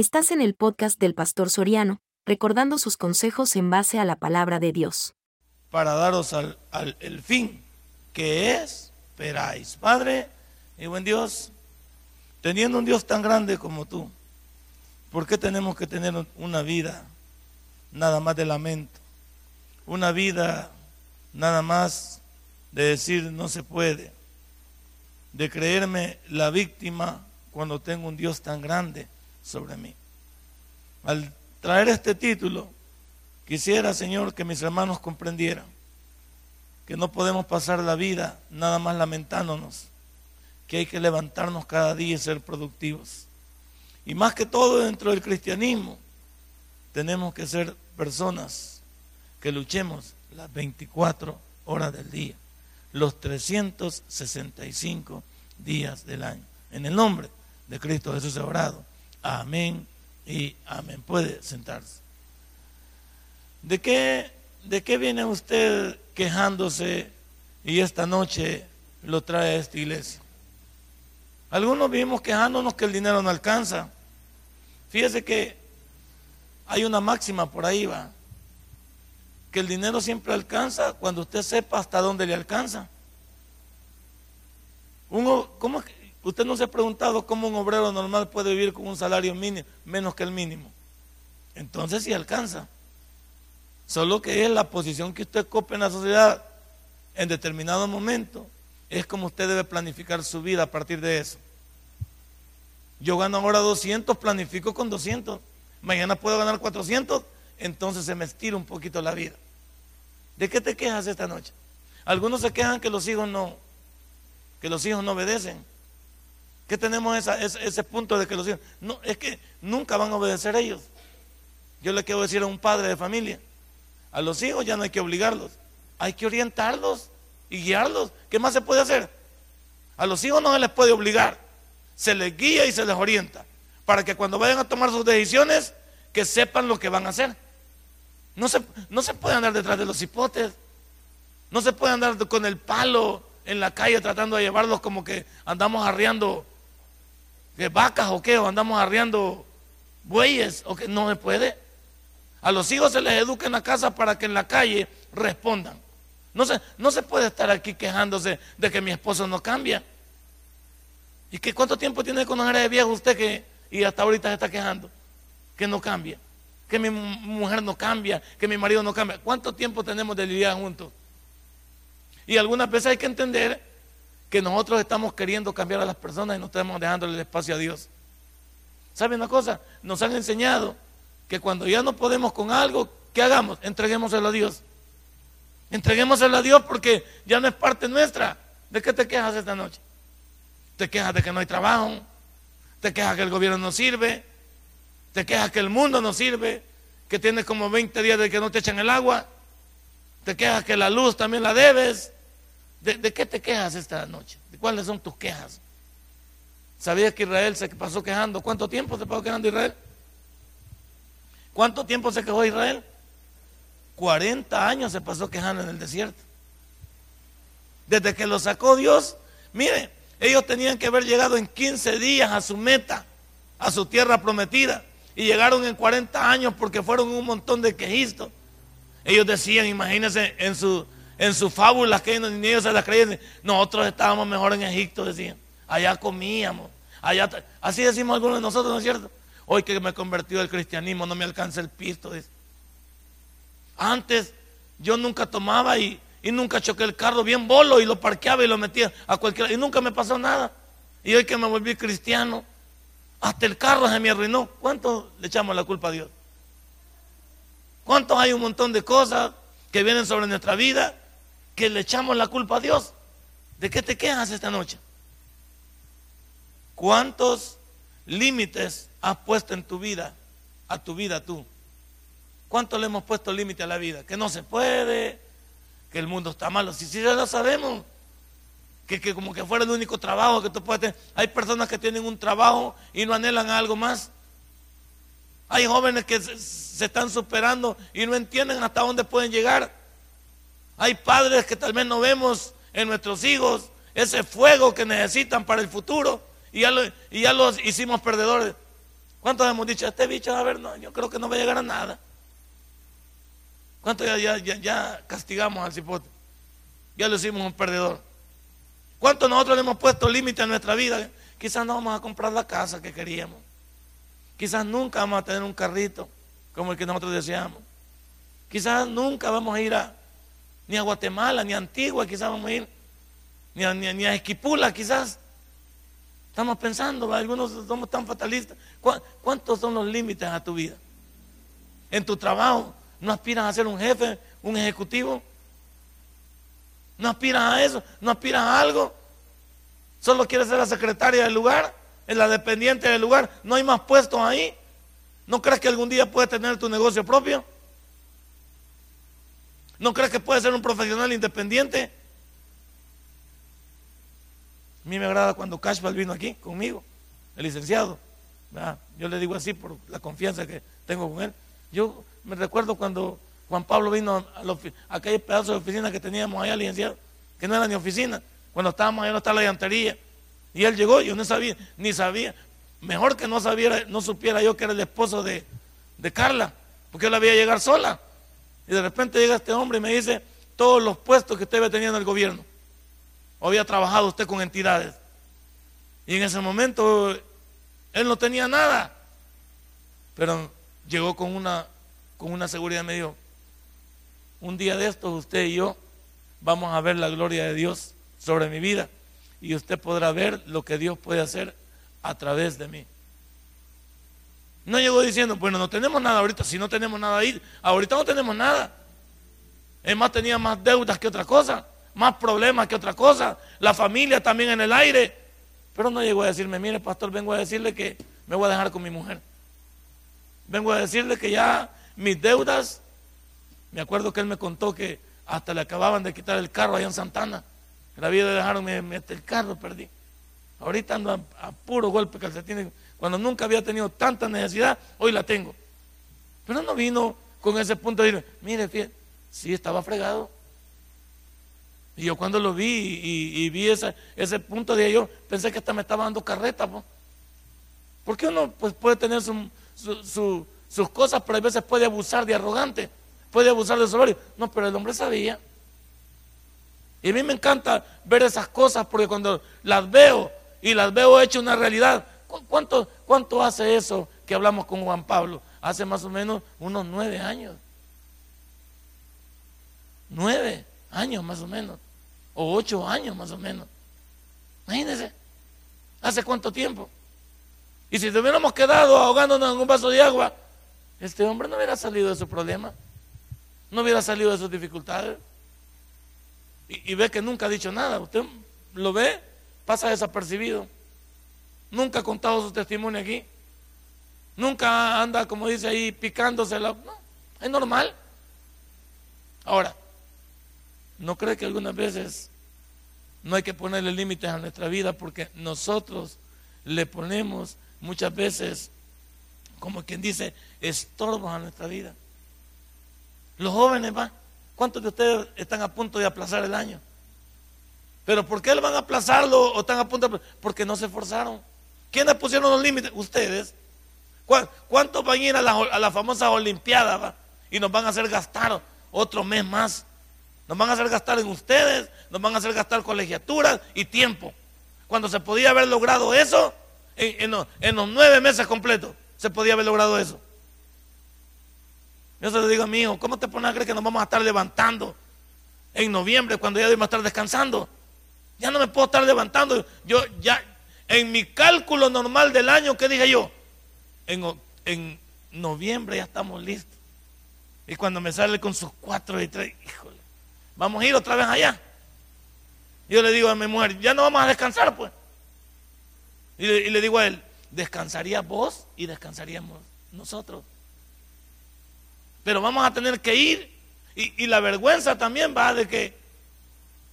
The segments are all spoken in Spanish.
Estás en el podcast del Pastor Soriano, recordando sus consejos en base a la palabra de Dios. Para daros al, al- fin que es, esperáis. Padre y buen Dios, teniendo un Dios tan grande como tú, ¿por qué tenemos que tener una vida nada más de lamento? Una vida nada más de decir no se puede, de creerme la víctima cuando tengo un Dios tan grande sobre mí. Al traer este título, quisiera, Señor, que mis hermanos comprendieran que no podemos pasar la vida nada más lamentándonos, que hay que levantarnos cada día y ser productivos. Y más que todo dentro del cristianismo, tenemos que ser personas que luchemos las 24 horas del día, los 365 días del año. En el nombre de Cristo Jesús orado. Amén y amén. Puede sentarse. ¿De qué, ¿De qué viene usted quejándose y esta noche lo trae a esta iglesia? Algunos vivimos quejándonos que el dinero no alcanza. Fíjese que hay una máxima por ahí, va, que el dinero siempre alcanza cuando usted sepa hasta dónde le alcanza. Uno, ¿cómo usted no se ha preguntado cómo un obrero normal puede vivir con un salario mínimo, menos que el mínimo? Entonces sí alcanza. Solo que es la posición que usted ocupa en la sociedad en determinado momento, es como usted debe planificar su vida a partir de eso. Yo gano ahora 200, planifico con 200. Mañana puedo ganar 400, entonces se me estira un poquito la vida. ¿De qué te quejas esta noche? Algunos se quejan que los hijos no, que los hijos no obedecen. ¿Qué tenemos ese, ese punto de que los hijos, no, es que nunca van a obedecer ellos. Yo le quiero decir a un padre de familia, a los hijos ya no hay que obligarlos, hay que orientarlos y guiarlos. ¿Qué más se puede hacer? A los hijos no se les puede obligar, se les guía y se les orienta, para que cuando vayan a tomar sus decisiones, que sepan lo que van a hacer. No se, no se puede andar detrás de los hipotes, no se puede andar con el palo en la calle tratando de llevarlos como que andamos arriando que vacas o qué, o andamos arriando bueyes, o que no se puede. A los hijos se les educa en la casa para que en la calle respondan. No se, no se puede estar aquí quejándose de que mi esposo no cambia. ¿Y que cuánto tiempo tiene con de viejo usted que y hasta ahorita se está quejando? Que no cambia. Que mi mu- mujer no cambia, que mi marido no cambia. ¿Cuánto tiempo tenemos de lidiar juntos? Y algunas veces hay que entender que nosotros estamos queriendo cambiar a las personas y no estamos dejándole el espacio a Dios. ¿Sabe una cosa? Nos han enseñado que cuando ya no podemos con algo, ¿qué hagamos? Entreguémoselo a Dios. Entreguémoselo a Dios porque ya no es parte nuestra. ¿De qué te quejas esta noche? Te quejas de que no hay trabajo, te quejas que el gobierno no sirve, te quejas que el mundo no sirve, que tienes como 20 días de que no te echan el agua, te quejas que la luz también la debes. ¿De, qué te quejas esta noche? ¿De cuáles son tus quejas? ¿Sabías que Israel se pasó quejando? ¿Cuánto tiempo se pasó quejando Israel? ¿Cuánto tiempo se quejó Israel? 40 años se pasó quejando en el desierto. Desde que lo sacó Dios, mire, ellos tenían que haber llegado en 15 días a su meta, a su tierra prometida, y llegaron en 40 años porque fueron un montón de quejistas. Ellos decían, imagínense, en su, en sus fábulas que ni ellos se las creían, nosotros estábamos mejor en Egipto, decían. Allá comíamos, allá, así decimos algunos de nosotros, ¿no es cierto? Hoy que me convertido al cristianismo, no me alcanza el pisto. Antes yo nunca tomaba y, y nunca choqué el carro bien bolo y lo parqueaba y lo metía a cualquier y nunca me pasó nada. Y hoy que me volví cristiano, hasta el carro se me arruinó. ¿Cuánto le echamos la culpa a Dios? ¿Cuántos hay un montón de cosas que vienen sobre nuestra vida que le echamos la culpa a Dios? ¿De qué te quejas esta noche? ¿Cuántos límites has puesto en tu vida, a tu vida tú? ¿Cuánto le hemos puesto límite a la vida? Que no se puede, que el mundo está malo. Si sí, ya lo sabemos. Que, que como que fuera el único trabajo que tú puedes tener. Hay personas que tienen un trabajo y no anhelan algo más. Hay jóvenes que se están superando y no entienden hasta dónde pueden llegar. Hay padres que tal vez no vemos en nuestros hijos ese fuego que necesitan para el futuro y ya, lo- los hicimos perdedores. ¿Cuántos hemos dicho, este bicho, a ver, no, yo creo que no va a llegar a nada? ¿Cuántos ya, ya, ya, castigamos al cipote? Ya lo hicimos un perdedor. ¿Cuántos nosotros le hemos puesto límite a nuestra vida? Quizás no vamos a comprar la casa que queríamos. Quizás nunca vamos a tener un carrito como el que nosotros deseamos. Quizás nunca vamos a ir a, ni a Guatemala, ni a Antigua, quizás vamos a ir, ni a, ni Esquipula, quizás. Estamos pensando, algunos somos tan fatalistas. ¿Cuántos son los límites a tu vida? En tu trabajo, ¿no aspiras a ser un jefe, un ejecutivo? ¿No aspiras a eso? ¿No aspiras a algo? ¿Solo quieres ser la secretaria del lugar? ¿En la dependiente del lugar? ¿No hay más puestos ahí? ¿No crees que algún día puedes tener tu negocio propio? ¿No crees que puedes ser un profesional independiente? A mí me agrada cuando Cashball vino aquí conmigo, el licenciado. Yo le digo así por la confianza que tengo con él. Yo me recuerdo cuando Juan Pablo vino a, aquel pedazo de oficina que teníamos allá, licenciado, que no era ni oficina. Cuando estábamos allá no estaba la llantería. Y él llegó, yo no sabía, ni sabía. Mejor que no sabiera, no supiera yo que era el esposo de, de Carla, porque él la veía llegar sola. Y de repente llega este hombre y me dice todos los puestos que usted había tenido en el gobierno había trabajado usted con entidades. Y en ese momento él no tenía nada. Pero llegó con una, con una seguridad, me dijo, un día de estos usted y yo vamos a ver la gloria de Dios sobre mi vida y usted podrá ver lo que Dios puede hacer a través de mí. No llegó diciendo, bueno, no tenemos nada ahorita, si no tenemos nada ahí, ahorita no tenemos nada. Es más, tenía más deudas que otra cosa más problemas que otra cosa. La familia también en el aire. Pero no llegó a decirme, mire pastor, vengo a decirle que me voy a dejar con mi mujer. Vengo a decirle que ya mis deudas, me acuerdo que él me contó que hasta le acababan de quitar el carro allá en Santana. La vida de dejarme el carro, perdí. Ahorita ando a, puro golpe calcetín. Cuando nunca había tenido tanta necesidad, hoy la tengo. Pero no vino con ese punto de decir, mire, fíjate, sí estaba fregado. Y yo cuando lo vi y, vi ese, ese punto de ello, pensé que hasta me estaba dando carreta. Porque uno pues, puede tener sus cosas, pero a veces puede abusar de arrogante, puede abusar de soberbio. No, pero el hombre sabía. Y a mí me encanta ver esas cosas porque cuando las veo y las veo hechas una realidad, ¿cuánto, ¿cuánto hace eso que hablamos con Juan Pablo? Hace más o menos unos nueve años. Nueve años más o menos o ocho años más o menos. Imagínense, ¿hace cuánto tiempo? Y si te hubiéramos quedado ahogándonos en un vaso de agua, este hombre no hubiera salido de su problema, no hubiera salido de sus dificultades. Y, ve que nunca ha dicho nada. Usted lo ve, pasa desapercibido. Nunca ha contado su testimonio aquí. Nunca anda, como dice ahí, picándose. No, es normal. Ahora, ¿no cree que algunas veces no hay que ponerle límites a nuestra vida porque nosotros le ponemos muchas veces, como quien dice, estorbos a nuestra vida. Los jóvenes, va, ¿cuántos de ustedes están a punto de aplazar el año? Pero ¿por qué le van a aplazarlo o están a punto de Porque no se esforzaron. ¿Quiénes pusieron los límites? Ustedes. ¿Cuántos van a ir a la, a la famosa Olimpiada va? y nos van a hacer gastar otro mes más? Nos van a hacer gastar en ustedes, nos van a hacer gastar colegiaturas y tiempo. Cuando se podía haber logrado eso, en, los, nueve meses completos, se podía haber logrado eso. Yo se lo digo a mi hijo, ¿cómo te pones a creer que nos vamos a estar levantando en noviembre cuando ya debemos estar descansando? Ya no me puedo estar levantando. Yo ya, en mi cálculo normal del año, ¿qué dije yo? En, en noviembre ya estamos listos. Y cuando me sale con sus cuatro y tres, híjole. Vamos a ir otra vez allá. Yo le digo a mi mujer, ya no vamos a descansar, pues. Y le, digo a él, descansaría vos y descansaríamos nosotros. Pero vamos a tener que ir. Y, la vergüenza también va de que,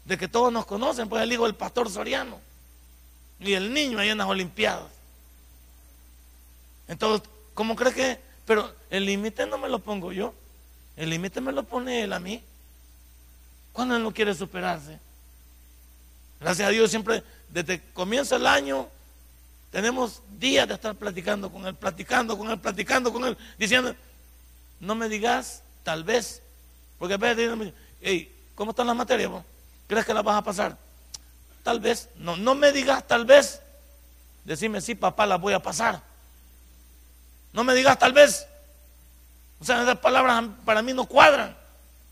de que todos nos conocen, pues el hijo del pastor Soriano. Y el niño ahí en las Olimpiadas. Entonces, ¿cómo cree que? Pero el límite no me lo pongo yo. El límite me lo pone él a mí. Cuando él no quiere superarse. Gracias a Dios siempre, desde que comienza el año, Tenemos días de estar platicando con él, platicando con él, platicando con él, diciendo, no me digas tal vez, porque a veces dicen, hey, ¿cómo están las materias? ¿Crees que las vas a pasar? Tal vez, no, no me digas tal vez, decime sí, papá, las voy a pasar. No me digas tal vez, o sea, esas palabras para mí no cuadran.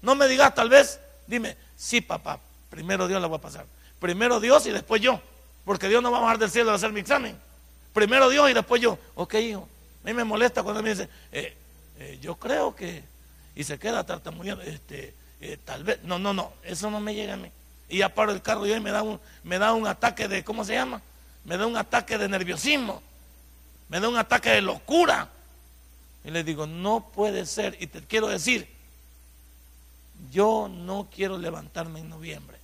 No me digas tal vez, dime, sí, papá, primero Dios la voy a pasar. Primero Dios y después yo, porque Dios no va a bajar del cielo a hacer mi examen. Primero Dios y después yo. Ok, hijo. A mí me molesta cuando me dice, eh, eh, yo creo que, y se queda tartamudeando, este, eh, tal vez, no, no, no, eso no me llega a mí. Y ya paro el carro y me da un, me da un ataque de, ¿cómo se llama? Me da un ataque de nerviosismo, me da un ataque de locura. Y le digo, no puede ser. Y te quiero decir, yo no quiero levantarme en noviembre.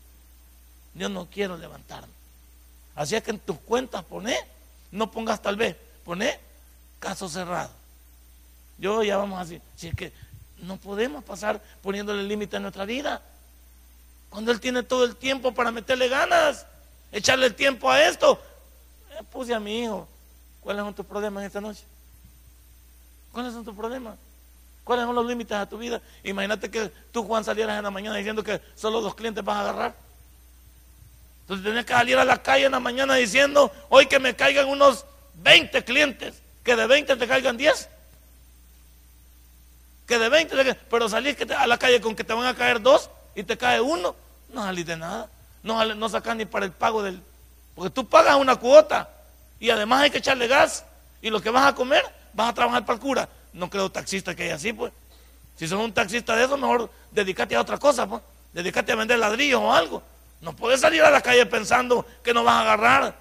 Yo no quiero levantarme. Así es que en tus cuentas poné, no pongas tal vez, poné caso cerrado. Yo ya vamos así. Si es que no podemos pasar poniéndole límite a nuestra vida. Cuando Él tiene todo el tiempo para meterle ganas, echarle el tiempo a esto. Eh, puse a mi hijo. ¿Cuáles son tus problemas esta noche? ¿Cuáles son tus problemas? ¿Cuáles son los límites a tu vida? Imagínate que tú, Juan, salieras en la mañana diciendo que solo dos clientes vas a agarrar. Entonces tenés que salir a la calle en la mañana diciendo, hoy que me caigan unos 20 clientes, que de 20 te caigan 10. Que de 20, pero salís a la calle con que te van a caer dos y te cae uno, no salís de nada. No, no sacas ni para el pago del... Porque tú pagas una cuota y además hay que echarle gas y lo que vas a comer vas a trabajar para el cura. No creo taxista que hay así, pues. Si sos un taxista de eso, mejor dedícate a otra cosa, pues. Dedícate a vender ladrillos o algo. No puedes salir a la calle pensando que no vas a agarrar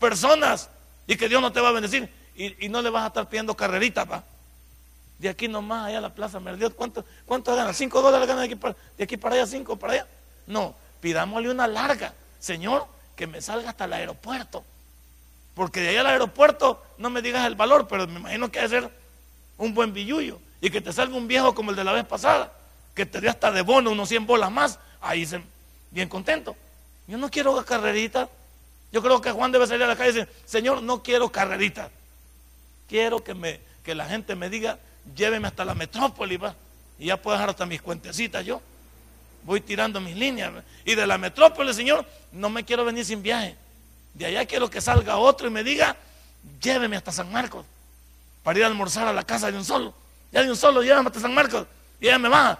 personas y que Dios no te va a bendecir. Y, no le vas a estar pidiendo carrerita, pa. De aquí nomás, allá a la plaza Merdiot, ¿cuánto, cuánto gana? ¿Cinco dólares gana de aquí, para, de aquí para allá? ¿Cinco para allá? No, pidámosle una larga. Señor, que me salga hasta el aeropuerto. Porque de allá al aeropuerto no me digas el valor, pero me imagino que debe ser un buen billullo. Y que te salga un viejo como el de la vez pasada, que te dé hasta de bono unos 100 bolas más. Ahí se, bien contento. Yo no quiero carrerita. Yo creo que Juan debe salir a la calle y decir, Señor, no quiero carrerita. Quiero que, me, que la gente me diga, lléveme hasta la metrópoli, va. Y ya puedo dejar hasta mis cuentecitas yo. Voy tirando mis líneas. Y de la metrópoli, Señor, no me quiero venir sin viaje. De allá quiero que salga otro y me diga, lléveme hasta San Marcos para ir a almorzar a la casa de un solo. Ya de un solo, llévame hasta San Marcos y ella me va.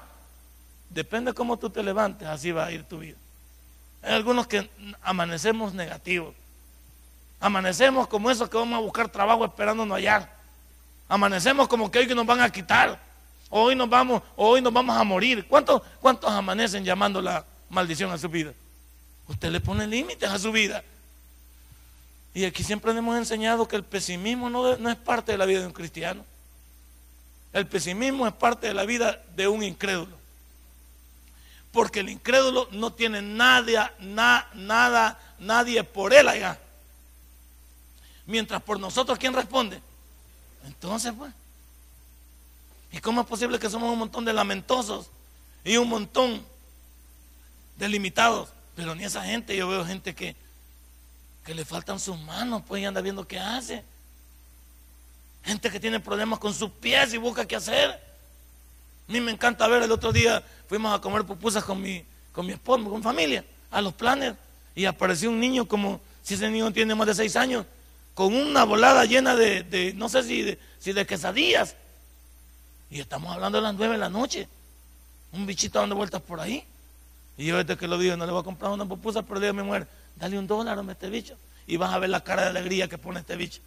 Depende de cómo tú te levantes, así va a ir tu vida. Hay algunos que amanecemos negativos. Amanecemos como esos que vamos a buscar trabajo esperándonos allá. Amanecemos como que hoy nos van a quitar. Hoy nos vamos, hoy nos vamos a morir. ¿Cuántos, ¿Cuántos amanecen llamando la maldición a su vida? Usted le pone límites a su vida. Y aquí siempre hemos enseñado que el pesimismo no, es parte de la vida de un cristiano. El pesimismo es parte de la vida de un incrédulo. Porque el incrédulo no tiene nada, nada, nadie por él allá. Mientras por nosotros, ¿quién responde? Entonces, pues. ¿Y cómo es posible que somos un montón de lamentosos y un montón de limitados? Pero ni esa gente, yo veo gente que que le faltan sus manos, pues y anda viendo qué hace. Gente que tiene problemas con sus pies y busca qué hacer. A mí me encanta ver, el otro día fuimos a comer pupusas con mi, con mi esposo, con familia, a los planes, y apareció un niño como, si ese niño tiene más de seis años, con una volada llena de, no sé si de, si de quesadillas. Y estamos hablando de las nueve de la noche. Un bichito dando vueltas por ahí. Y yo desde que lo vi, no le voy a comprar una pupusa, pero le digo a mi mujer, dale un dólar a este bicho. Y vas a ver la cara de alegría que pone este bicho.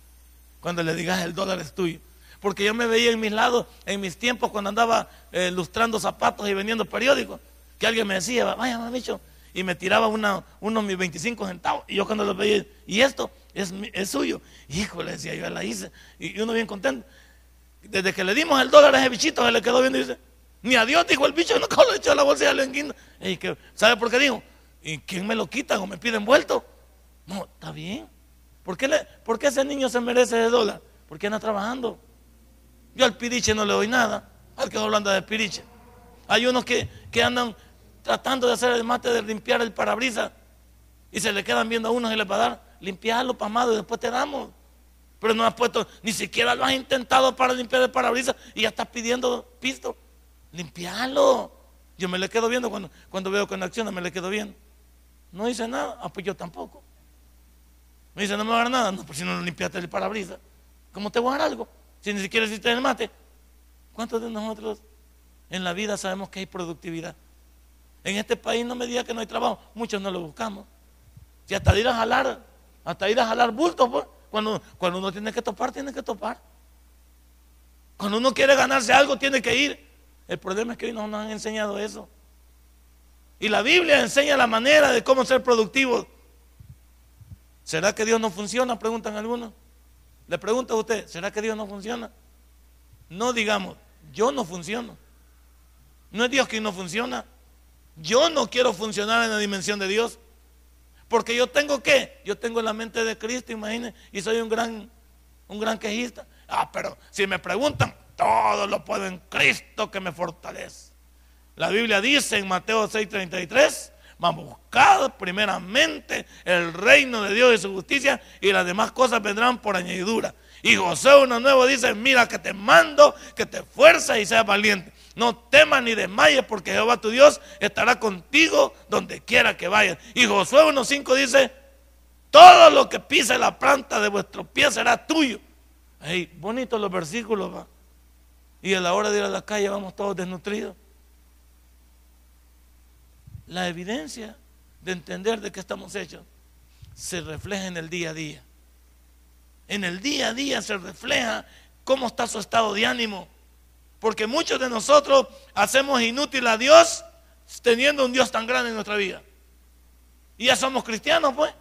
Cuando le digas el dólar es tuyo. Porque yo me veía en mis lados, en mis tiempos, cuando andaba eh, lustrando zapatos y vendiendo periódicos, que alguien me decía, vaya, bicho, y me tiraba una, unos mis 25 centavos. Y yo cuando lo veía, y esto es, es suyo. Híjole, decía yo, la hice. Y uno bien contento. Desde que le dimos el dólar a ese bichito, se le quedó viendo y dice, ni a Dios dijo el bicho, no lo echó a la bolsa y le Y que, ¿Sabe por qué dijo? ¿Y quién me lo quita o me pide envuelto? No, está bien. ¿Por qué, ¿Por qué ese niño se merece ese dólar? Porque anda trabajando. Yo al piriche no le doy nada. Al que hablando de piriche. Hay unos que, que andan tratando de hacer el mate de limpiar el parabrisas y se le quedan viendo a unos y les va a dar, limpiarlo, pamado, y después te damos. Pero no has puesto, ni siquiera lo has intentado para limpiar el parabrisas y ya estás pidiendo pisto. Limpiarlo. Yo me le quedo viendo cuando, cuando veo con acción, me le quedo viendo. No dice nada, ah, pues yo tampoco. Me dice, no me va a dar nada. No, pues si no limpiaste el parabrisas, ¿cómo te voy a dar algo? Si ni siquiera hiciste el mate. ¿Cuántos de nosotros en la vida sabemos que hay productividad? En este país no me diga que no hay trabajo, muchos no lo buscamos. Si hasta ir a jalar, hasta ir a jalar bultos, pues. Cuando, cuando uno tiene que topar, tiene que topar. Cuando uno quiere ganarse algo, tiene que ir. El problema es que hoy no nos han enseñado eso. Y la Biblia enseña la manera de cómo ser productivos. ¿Será que Dios no funciona? Preguntan algunos. Le pregunto a usted, ¿será que Dios no funciona? No digamos, yo no funciono. No es Dios quien no funciona. Yo no quiero funcionar en la dimensión de Dios. Porque yo tengo qué? Yo tengo la mente de Cristo, imagínense, y soy un gran, un gran quejista. Ah, pero si me preguntan, todo lo puedo en Cristo que me fortalece. La Biblia dice en Mateo 6:33, vamos a buscar primeramente el reino de Dios y su justicia y las demás cosas vendrán por añadidura. Y José uno nuevo dice, mira que te mando, que te fuerza y seas valiente. No temas ni desmayes porque Jehová tu Dios estará contigo donde quiera que vayas. Y Josué 1.5 dice, todo lo que pise la planta de vuestro pie será tuyo. Hey, bonitos los versículos, va. Y a la hora de ir a la calle vamos todos desnutridos. La evidencia de entender de qué estamos hechos se refleja en el día a día. En el día a día se refleja cómo está su estado de ánimo. Porque muchos de nosotros hacemos inútil a Dios teniendo un Dios tan grande en nuestra vida. Y ya somos cristianos, pues.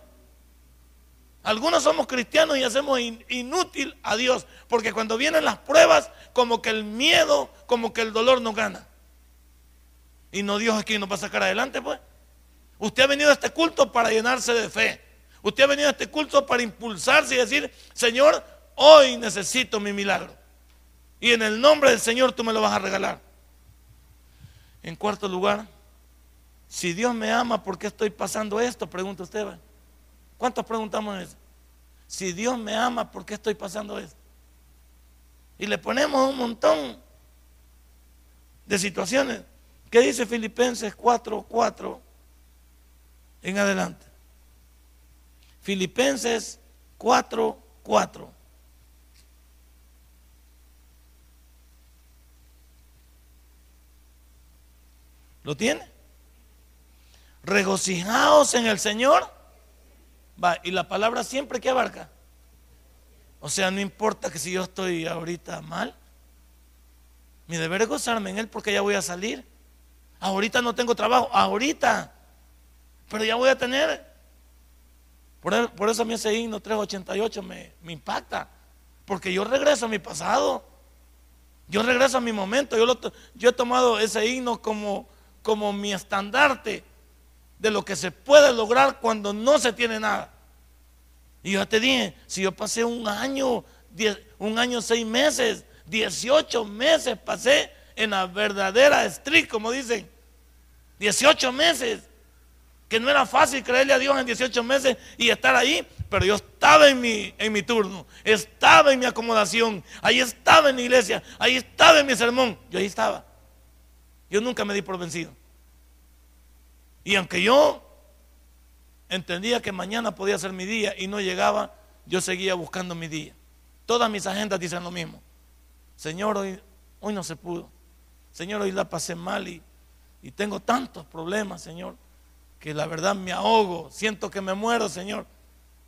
Algunos somos cristianos y hacemos inútil a Dios. Porque cuando vienen las pruebas, como que el miedo, como que el dolor nos gana. Y no Dios es quien nos va a sacar adelante, pues. Usted ha venido a este culto para llenarse de fe. Usted ha venido a este culto para impulsarse y decir, Señor, hoy necesito mi milagro. Y en el nombre del Señor tú me lo vas a regalar. En cuarto lugar, si Dios me ama, ¿por qué estoy pasando esto? Pregunta usted. ¿Cuántos preguntamos eso? Si Dios me ama, ¿por qué estoy pasando esto? Y le ponemos un montón de situaciones. ¿Qué dice Filipenses 4, 4 en adelante? Filipenses 4, 4. ¿Lo tiene? Regocijaos en el Señor. Va, y la palabra siempre que abarca. O sea, no importa que si yo estoy ahorita mal, mi deber es gozarme en Él porque ya voy a salir. Ahorita no tengo trabajo, ahorita. Pero ya voy a tener. Por, por eso a mí ese himno 388 me, me impacta. Porque yo regreso a mi pasado. Yo regreso a mi momento. Yo, lo, yo he tomado ese himno como como mi estandarte de lo que se puede lograr cuando no se tiene nada. Y yo te dije, si yo pasé un año, un año, seis meses, 18 meses pasé en la verdadera street, como dicen. 18 meses. Que no era fácil creerle a Dios en 18 meses y estar ahí, pero yo estaba en mi, en mi turno, estaba en mi acomodación, ahí estaba en mi iglesia, ahí estaba en mi sermón, yo ahí estaba. Yo nunca me di por vencido. Y aunque yo entendía que mañana podía ser mi día y no llegaba, yo seguía buscando mi día. Todas mis agendas dicen lo mismo. Señor, hoy, hoy no se pudo. Señor, hoy la pasé mal y, y tengo tantos problemas, Señor, que la verdad me ahogo. Siento que me muero, Señor.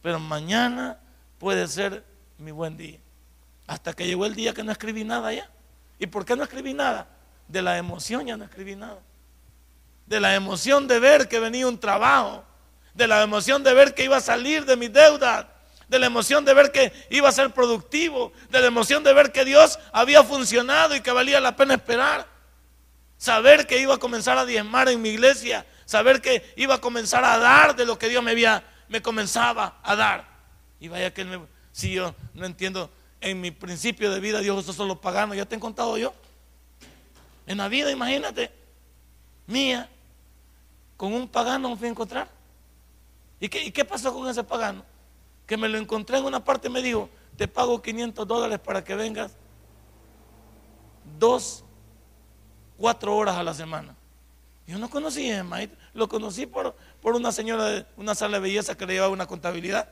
Pero mañana puede ser mi buen día. Hasta que llegó el día que no escribí nada ya. ¿Y por qué no escribí nada? De la emoción ya no escribí nada. De la emoción de ver que venía un trabajo. De la emoción de ver que iba a salir de mi deuda. De la emoción de ver que iba a ser productivo. De la emoción de ver que Dios había funcionado y que valía la pena esperar. Saber que iba a comenzar a diezmar en mi iglesia. Saber que iba a comenzar a dar de lo que Dios me había, me comenzaba a dar. Y vaya que si yo no entiendo, en mi principio de vida Dios usó los paganos, ya te he contado yo. En la vida, imagínate, mía, con un pagano me fui a encontrar. ¿Y qué, pasó con ese pagano? Que me lo encontré en una parte y me dijo, te pago 500 dólares para que vengas dos, cuatro horas a la semana. Yo no conocí a maestro, lo conocí por, por una señora de una sala de belleza que le llevaba una contabilidad.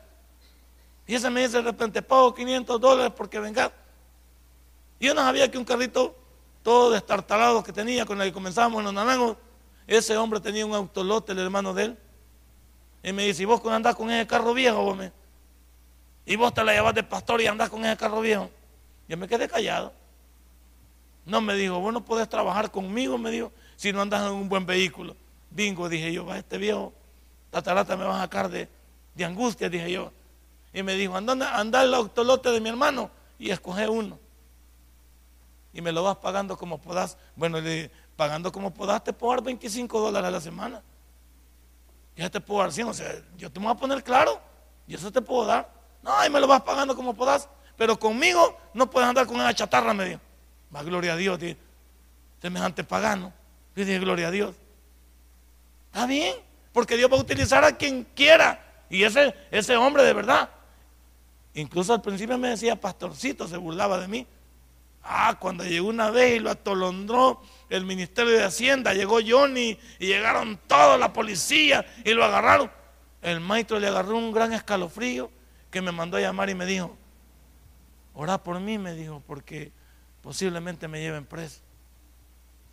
Y esa me dice de repente, pago 500 dólares porque venga. Y yo no sabía que un carrito todo destartalado que tenía con el que comenzábamos en los naranjos, ese hombre tenía un autolote, el hermano de él. Y me dice, ¿y vos andás con ese carro viejo? Vos Y vos te la llevas de pastor y andás con ese carro viejo. Yo me quedé callado. No me dijo, vos no podés trabajar conmigo, me dijo, si no andas en un buen vehículo. Bingo, dije yo, va este viejo, tatarata me va a sacar de, angustia, dije yo. Y me dijo, anda, anda el autolote de mi hermano y escoge uno. Y me lo vas pagando como podás. Bueno, le pagando como podás, te puedo dar 25 dólares a la semana. Ya te puedo dar 100, o sea, yo te voy a poner claro, y eso te puedo dar. No, y me lo vas pagando como podás, pero conmigo no puedes andar con esa chatarra, me dijo. Va, gloria a Dios, tío. semejante pagano. Yo dije, gloria a Dios. Está bien, porque Dios va a utilizar a quien quiera. Y ese, ese hombre de verdad. Incluso al principio me decía, pastorcito, se burlaba de mí. Ah, cuando llegó una vez y lo atolondró el Ministerio de Hacienda, llegó Johnny y llegaron toda la policía y lo agarraron. El maestro le agarró un gran escalofrío que me mandó a llamar y me dijo, ora por mí, me dijo, porque posiblemente me lleven preso.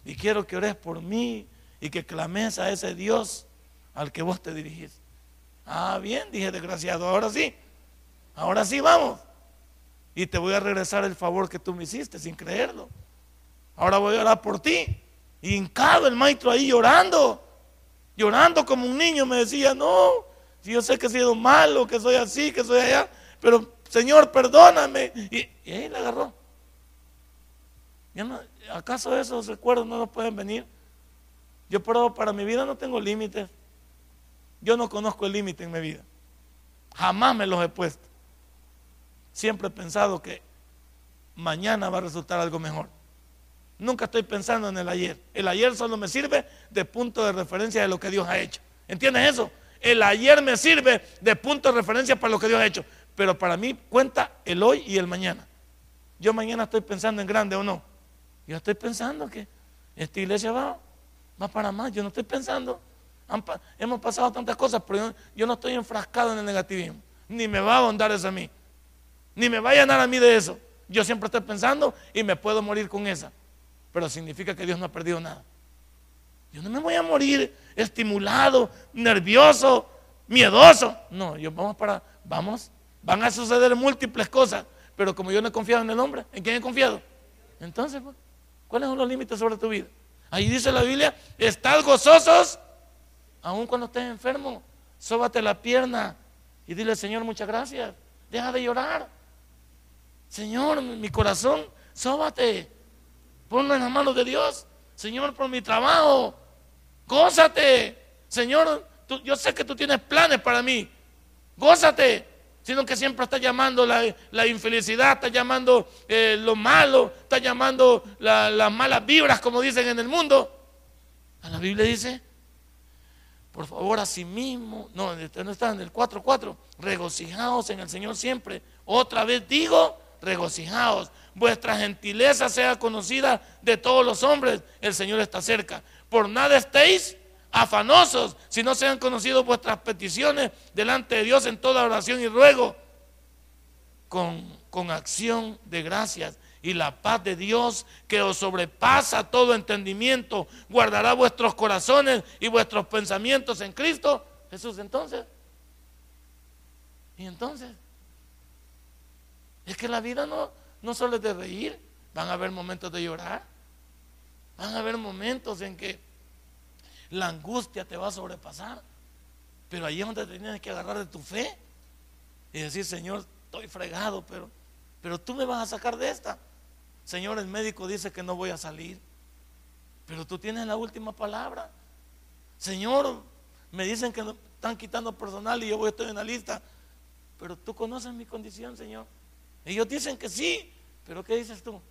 Y quiero que ores por mí y que clames a ese Dios al que vos te dirigís. Ah, bien, dije, desgraciado, ahora sí, ahora sí vamos. Y te voy a regresar el favor que tú me hiciste sin creerlo. Ahora voy a orar por ti. Y hincado el maestro ahí llorando, llorando como un niño, me decía, no, yo sé que he sido malo, que soy así, que soy allá, pero Señor, perdóname. Y, y ahí le agarró. ¿Acaso esos recuerdos no nos pueden venir? Yo pero para mi vida no tengo límites. Yo no conozco el límite en mi vida. Jamás me los he puesto. Siempre he pensado que mañana va a resultar algo mejor. Nunca estoy pensando en el ayer. El ayer solo me sirve de punto de referencia de lo que Dios ha hecho. ¿Entiendes eso? El ayer me sirve de punto de referencia para lo que Dios ha hecho. Pero para mí cuenta el hoy y el mañana. Yo mañana estoy pensando en grande o no. Yo estoy pensando que esta iglesia va, va para más. Yo no estoy pensando. hemos pasado tantas cosas, pero yo, no estoy enfrascado en el negativismo. Ni me va a ahondar eso a mí. Ni me va a llenar a mí de eso. Yo siempre estoy pensando y me puedo morir con esa. Pero significa que Dios no ha perdido nada. Yo no me voy a morir estimulado, nervioso, miedoso. No, yo vamos para, vamos, van a suceder múltiples cosas. Pero como yo no he confiado en el hombre, ¿en quién he confiado? Entonces, pues, ¿Cuáles son los límites sobre tu vida? Ahí dice la Biblia, estás gozosos, aun cuando estés enfermo, sóbate la pierna y dile, Señor, muchas gracias, deja de llorar. Señor, mi corazón, sóbate, ponlo en las manos de Dios. Señor, por mi trabajo, gózate. Señor, yo sé que tú tienes planes para mí, gózate sino que siempre está llamando la, infelicidad, está llamando eh, lo malo, está llamando las malas vibras, como dicen en el mundo. A la Biblia dice, por favor, a sí mismo, no, no está en el 4.4, regocijaos en el Señor siempre. Otra vez digo, regocijaos. Vuestra gentileza sea conocida de todos los hombres, el Señor está cerca. Por nada estéis afanosos, si no sean conocidos vuestras peticiones delante de Dios en toda oración y ruego, con, con acción de gracias. Y la paz de Dios que os sobrepasa todo entendimiento, guardará vuestros corazones y vuestros pensamientos en Cristo Jesús. Entonces, y entonces, es que la vida no, no solo es de reír, van a haber momentos de llorar, van a haber momentos en que la angustia te va a sobrepasar. Pero ahí es donde te tienes que agarrar de tu fe y decir, Señor, estoy fregado, pero, pero tú me vas a sacar de esta. Señor, el médico dice que no voy a salir, pero tú tienes la última palabra. Señor, me dicen que están quitando personal y yo voy a en la lista, pero tú conoces mi condición, Señor. Ellos dicen que sí, pero ¿qué dices tú?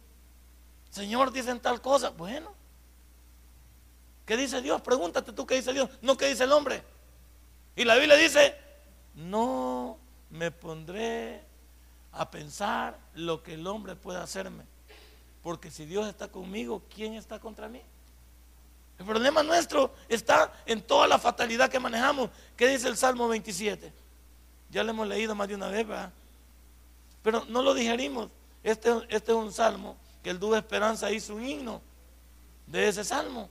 Señor, dicen tal cosa. Bueno, ¿Qué dice Dios? Pregúntate tú qué dice Dios, no qué dice el hombre. Y la Biblia dice, no me pondré a pensar lo que el hombre puede hacerme. Porque si Dios está conmigo, ¿quién está contra mí? El problema nuestro está en toda la fatalidad que manejamos. ¿Qué dice el Salmo 27? Ya lo hemos leído más de una vez, ¿verdad? Pero no lo digerimos. Este, este es un salmo que el Dúo Esperanza hizo un himno de ese salmo.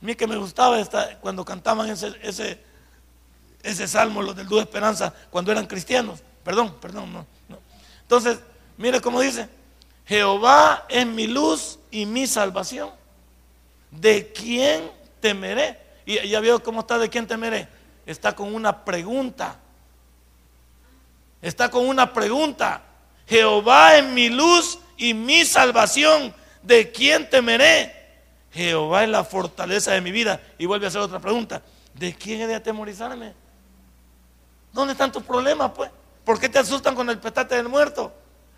A mí que me gustaba esta, cuando cantaban ese, ese, ese salmo, los del Dúo Esperanza, cuando eran cristianos. Perdón, perdón, no, no. Entonces, mire cómo dice. Jehová es mi luz y mi salvación. ¿De quién temeré? Y ya vio cómo está de quién temeré. Está con una pregunta. Está con una pregunta. Jehová es mi luz y mi salvación. ¿De quién temeré? Jehová es la fortaleza de mi vida. Y vuelve a hacer otra pregunta. ¿De quién he de atemorizarme? ¿Dónde están tus problemas, pues? ¿Por qué te asustan con el petate del muerto?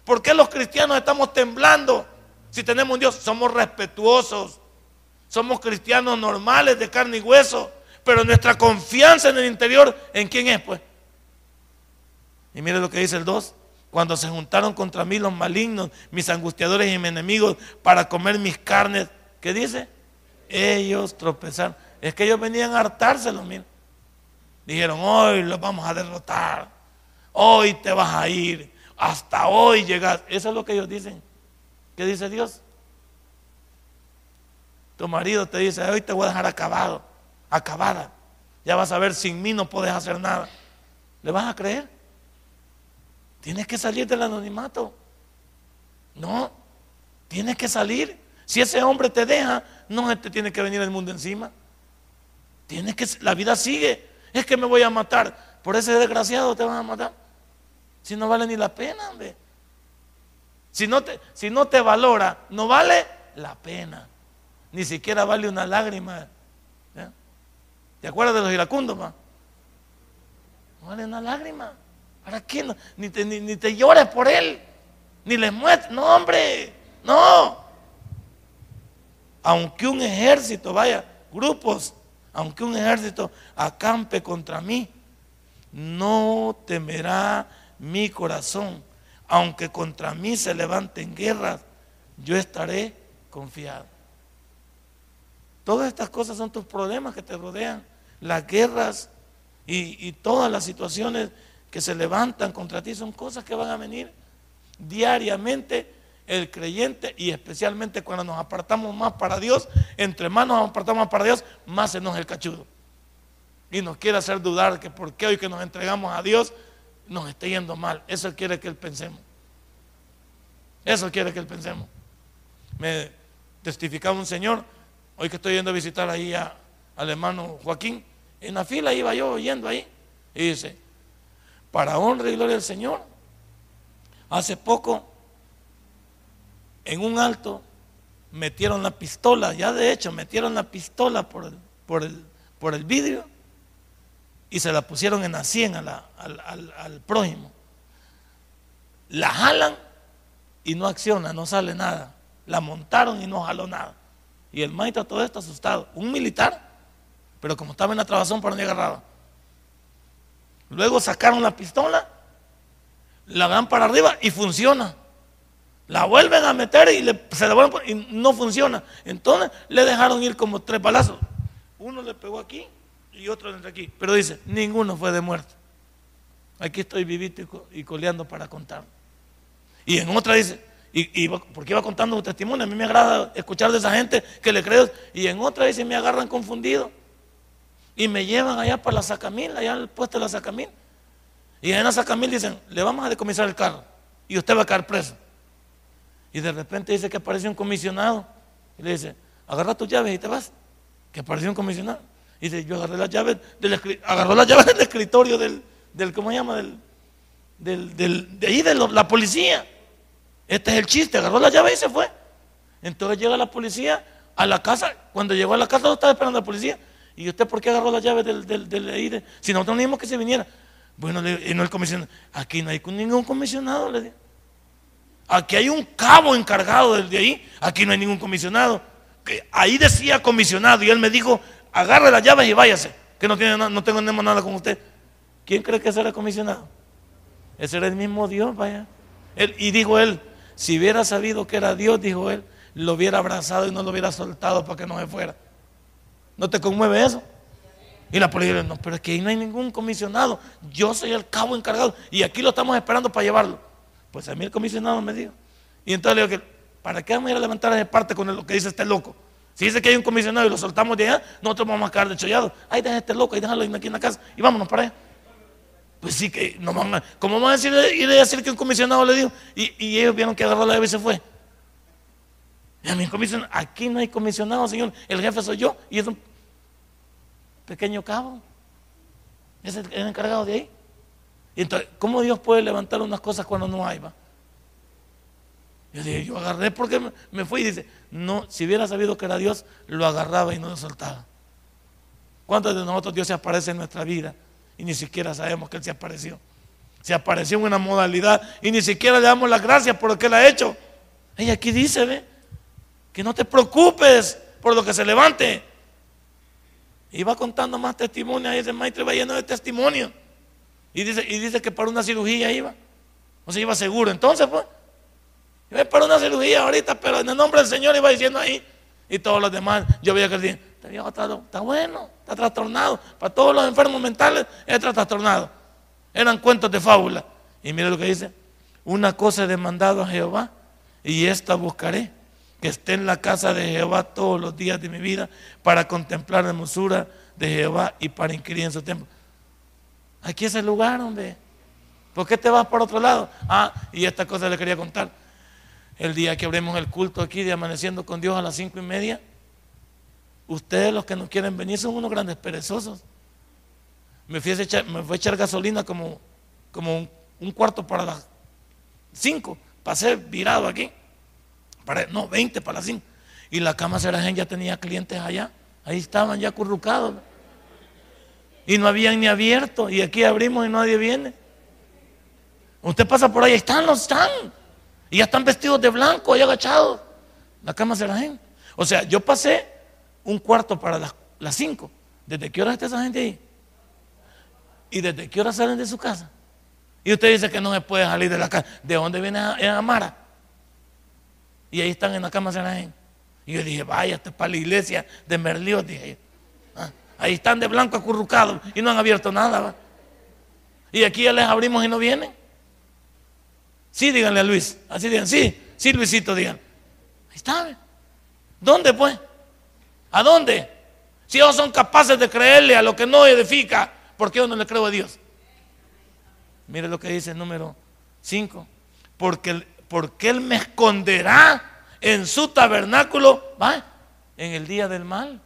¿Por qué los cristianos estamos temblando si tenemos un Dios? Somos respetuosos, somos cristianos normales de carne y hueso, pero nuestra confianza en el interior, ¿en quién es pues? Y mire lo que dice el 2. Cuando se juntaron contra mí los malignos, mis angustiadores y mis enemigos, para comer mis carnes, ¿qué dice? Ellos tropezaron. Es que ellos venían a hartárselo, mira. Dijeron, hoy los vamos a derrotar. Hoy te vas a ir hasta hoy llegas. Eso es lo que ellos dicen. ¿Qué dice Dios? Tu marido te dice, hoy te voy a dejar acabado, acabada. Ya vas a ver, sin mí no puedes hacer nada. ¿Le vas a creer? Tienes que salir del anonimato. No, tienes que salir. Si ese hombre te deja, no te tiene que venir el mundo encima. Tienes que, la vida sigue. Es que me voy a matar. Por ese desgraciado te van a matar. Si no vale ni la pena, hombre. Si no te, si no te valora, no vale la pena. Ni siquiera vale una lágrima. ¿Te acuerdas de los iracundos, ma? No vale una lágrima. ¿Para qué? ni, te, ni, te llores por él. Ni les muestres. No, hombre. No. Aunque un ejército, vaya, grupos, aunque un ejército acampe contra mí, no temerá mi corazón. Aunque contra mí se levanten guerras, yo estaré confiado. Todas estas cosas son tus problemas que te rodean. Las guerras y, todas las situaciones que se levantan contra ti son cosas que van a venir diariamente el creyente y especialmente cuando nos apartamos más para Dios, entre más nos apartamos para Dios, más se nos el cachudo. Y nos quiere hacer dudar que por qué hoy que nos entregamos a Dios nos está yendo mal. Eso quiere que él pensemos. Eso quiere que él pensemos. Me testificaba un señor, hoy que estoy yendo a visitar ahí al hermano Joaquín, en la fila iba yo oyendo ahí, y dice, para honra y gloria del Señor, hace poco, en un alto, metieron la pistola, ya de hecho, metieron la pistola por por el, por el vidrio y se la pusieron en la sien al, prójimo. La jalan y no acciona, no sale nada. La montaron y no jaló nada. Y el maestro todo esto asustado. Un militar, pero como estaba en la trabazón, por donde agarraba. Luego sacaron la pistola, la dan para arriba y funciona. La vuelven a meter y se la vuelven y no funciona. Entonces le dejaron ir como tres balazos. Uno le pegó aquí, y otro entre aquí. Pero dice, ninguno fue de muerte. Aquí estoy vivito y coleando para contar. Y en otra dice, y, porque iba contando un testimonio, a mí me agrada escuchar de esa gente que le creo. Y en otra dice, me agarran confundido. Y me llevan allá para la Sacamil, allá al puesto de la Sacamil. Y en la Sacamil dicen, le vamos a decomisar el carro. Y usted va a caer preso. Y de repente dice que apareció un comisionado. Y le dice, agarra tus llaves y te vas. Que apareció un comisionado. Y dice, yo agarré las llaves del, agarró las llaves del escritorio del, del ¿cómo se llama? Del, del, de ahí de la policía. Este es el chiste, agarró la llave y se fue. Entonces llega la policía a la casa, cuando llegó a la casa no estaba esperando la policía. ¿Y usted por qué agarró la llave del, del, del si nosotros no que se viniera. Bueno, y no el comisionado. Aquí no hay ningún comisionado, le digo. Aquí hay un cabo encargado de ahí. Aquí no hay ningún comisionado. Que ahí decía comisionado y él me dijo, agarre las llaves y váyase, que no, tiene, no tengo nada con usted. ¿Quién cree que será comisionado? Ese era el mismo Dios, vaya. y dijo él, si hubiera sabido que era Dios, dijo él, lo hubiera abrazado y no lo hubiera soltado para que no se fuera. ¿No te conmueve eso? Y la policía dice, no, pero es que ahí no hay ningún comisionado. Yo soy el cabo encargado y aquí lo estamos esperando para llevarlo. Pues a mí el comisionado me dijo. Y entonces le digo ¿para qué vamos a ir a levantar esa parte con lo que dice este loco? Si dice que hay un comisionado y lo soltamos de allá, nosotros vamos a quedar de chollado. Ahí deja este loco, ahí déjalo aquí en la casa y vámonos para allá. Pues sí que no van a, ¿cómo van a decir, ir decir que un comisionado le dijo? Y, ellos vieron que agarró la llave y se fue. Y a mi comisionado, aquí no hay comisionado, señor. El jefe soy yo y es un pequeño cabo. Es el, encargado de ahí. Y entonces, ¿cómo Dios puede levantar unas cosas cuando no hay? Va? Yo dije, yo agarré porque me, fui y dice, no, si hubiera sabido que era Dios, lo agarraba y no lo soltaba. ¿Cuántos de nosotros Dios se aparece en nuestra vida y ni siquiera sabemos que Él se apareció? Se apareció en una modalidad y ni siquiera le damos las gracias por lo que Él ha hecho. Y aquí dice, ve, que no te preocupes por lo que se levante. Y va contando más testimonios, y ese maestro va lleno de testimonios. Y dice, y dice que para una cirugía iba. O sea, iba seguro. Entonces, pues, es para una cirugía ahorita, pero en el nombre del Señor iba diciendo ahí. Y todos los demás, yo veía que el este está, está bueno, está trastornado. Para todos los enfermos mentales, está trastornado. Eran cuentos de fábula. Y mire lo que dice: Una cosa he demandado a Jehová, y esta buscaré, que esté en la casa de Jehová todos los días de mi vida, para contemplar la hermosura de Jehová y para inquirir en su templo. Aquí es el lugar, hombre. ¿Por qué te vas por otro lado? Ah, y esta cosa le quería contar el día que abremos el culto aquí de Amaneciendo con Dios a las cinco y media, ustedes los que no quieren venir son unos grandes perezosos. Me fui a echar, me fui a echar gasolina como, como un, cuarto para las cinco. Pasé virado aquí. No, 20 para las cinco. Y la cama Serajen ya tenía clientes allá. Ahí estaban ya currucados. Y no habían ni abierto. Y aquí abrimos y nadie viene. Usted pasa por ahí, están, los están. Y ya están vestidos de blanco, ahí agachados. La cama se la gente. O sea, yo pasé un cuarto para las, cinco. ¿Desde qué hora está esa gente ahí? ¿Y desde qué hora salen de su casa? Y usted dice que no se puede salir de la casa. ¿De dónde viene Amara? Y ahí están en la cama gente. Y yo dije, vaya, esto es para la iglesia de Merliot, dije ah, ahí están de blanco acurrucados y no han abierto nada. Y aquí ya les abrimos y no vienen. Sí, díganle a Luis. Así digan, sí, sí, Luisito, digan. Ahí está. ¿Dónde pues? ¿A dónde? Si ellos son capaces de creerle a lo que no edifica, ¿por qué yo no le creo a Dios? Mire lo que dice el número 5. Porque, porque Él me esconderá en su tabernáculo, ¿va? En el día del mal.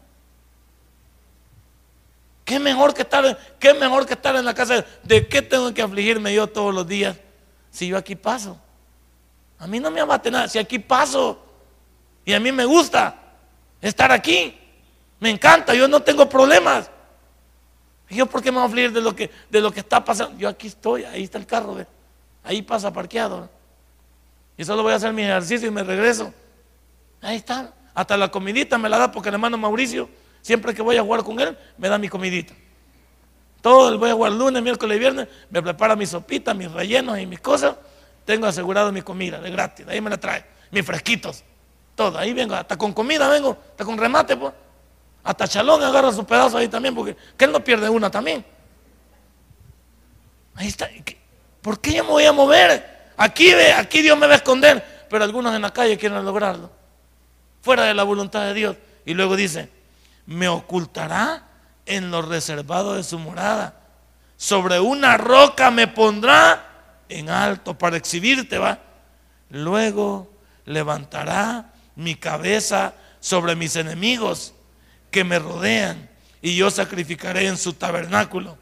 ¿Qué mejor que estar, qué mejor que estar en la casa? ¿De qué tengo que afligirme yo todos los días? si yo aquí paso? A mí no me abate nada, si aquí paso y a mí me gusta estar aquí, me encanta, yo no tengo problemas. ¿Y yo por qué me voy a afligir de lo que, de lo que está pasando? Yo aquí estoy, ahí está el carro, ahí pasa parqueado. Y solo voy a hacer mi ejercicio y me regreso. Ahí está. Hasta la comidita me la da porque el hermano Mauricio, siempre que voy a jugar con él, me da mi comidita. Todo el voy a jugar lunes, miércoles y viernes, me prepara mi sopita, mis rellenos y mis cosas. Tengo asegurado mi comida de gratis, ahí me la trae, mis fresquitos, todo. Ahí vengo, hasta con comida vengo, hasta con remate, pues. Hasta Chalón agarra su pedazo ahí también, porque que él no pierde una también. Ahí está. ¿Por qué yo me voy a mover? Aquí, aquí Dios me va a esconder, pero algunos en la calle quieren lograrlo. Fuera de la voluntad de Dios. Y luego dice, me ocultará en lo reservado de su morada. Sobre una roca me pondrá en alto para exhibirte, va. Luego levantará mi cabeza sobre mis enemigos que me rodean y yo sacrificaré en su tabernáculo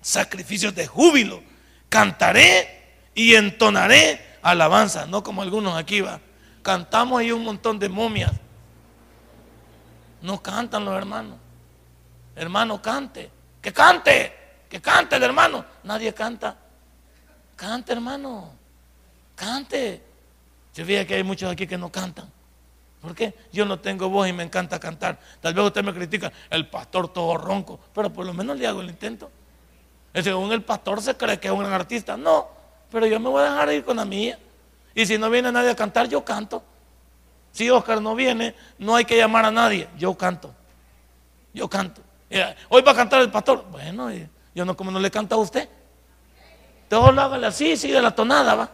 sacrificios de júbilo. Cantaré y entonaré alabanza, no como algunos aquí va. Cantamos ahí un montón de momias. No cantan los hermanos hermano, cante, que cante, que cante el hermano. Nadie canta. Cante, hermano, cante. Se fija que hay muchos aquí que no cantan. ¿Por qué? Yo no tengo voz y me encanta cantar. Tal vez usted me critica, el pastor todo ronco, pero por lo menos le hago el intento. Según el pastor se cree que es un gran artista. No, pero yo me voy a dejar ir con la mía. Y si no viene nadie a cantar, yo canto. Si Oscar no viene, no hay que llamar a nadie. Yo canto. Yo canto. Hoy va a cantar el pastor. Bueno, yo no como no le canta a usted. Todo hágale así, sigue la tonada, va.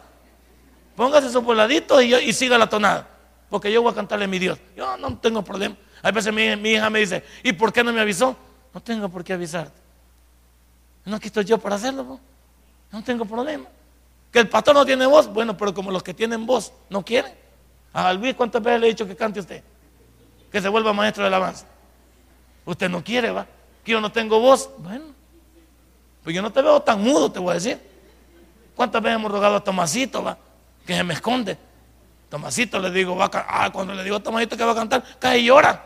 Póngase su voladito y, y siga la tonada. Porque yo voy a cantarle a mi Dios. Yo no tengo problema. A veces mi, hija me dice, ¿y por qué no me avisó? No tengo por qué avisarte. No aquí estoy yo para hacerlo. No tengo problema. Que el pastor no tiene voz, bueno, pero como los que tienen voz no quieren. A Luis, ¿cuántas veces le he dicho que cante usted? Que se vuelva maestro de alabanza. Usted no quiere, va. Que yo no tengo voz. Bueno, pues yo no te veo tan mudo, te voy a decir. ¿Cuántas veces hemos rogado a Tomasito, va? Que se me esconde. Tomasito le digo, va a ah, cuando le digo a Tomasito que va a cantar, cae y llora.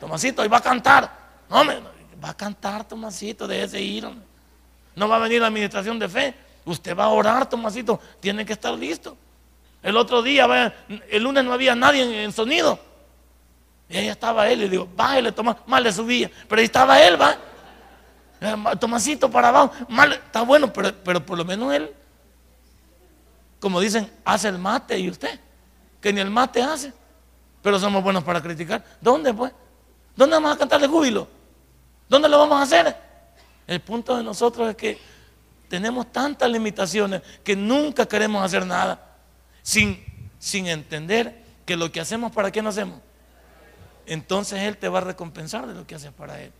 Tomasito, y va a cantar. No, me, va a cantar Tomasito, de ese ir. No va a venir la administración de fe. Usted va a orar, Tomasito. Tiene que estar listo. El otro día, el lunes no había nadie en, sonido. Y ahí estaba él. Y digo, bájale, Tomás. Mal le subía. Pero ahí estaba él, va. Eh, Tomasito para abajo. Mal, está bueno, pero, pero por lo menos él, como dicen, hace el mate. ¿Y usted? Que ni el mate hace. Pero somos buenos para criticar. ¿Dónde, pues? ¿Dónde vamos a cantar de júbilo? ¿Dónde lo vamos a hacer? El punto de nosotros es que tenemos tantas limitaciones que nunca queremos hacer nada sin, sin entender que lo que hacemos, ¿para qué no hacemos? Entonces Él te va a recompensar de lo que haces para Él.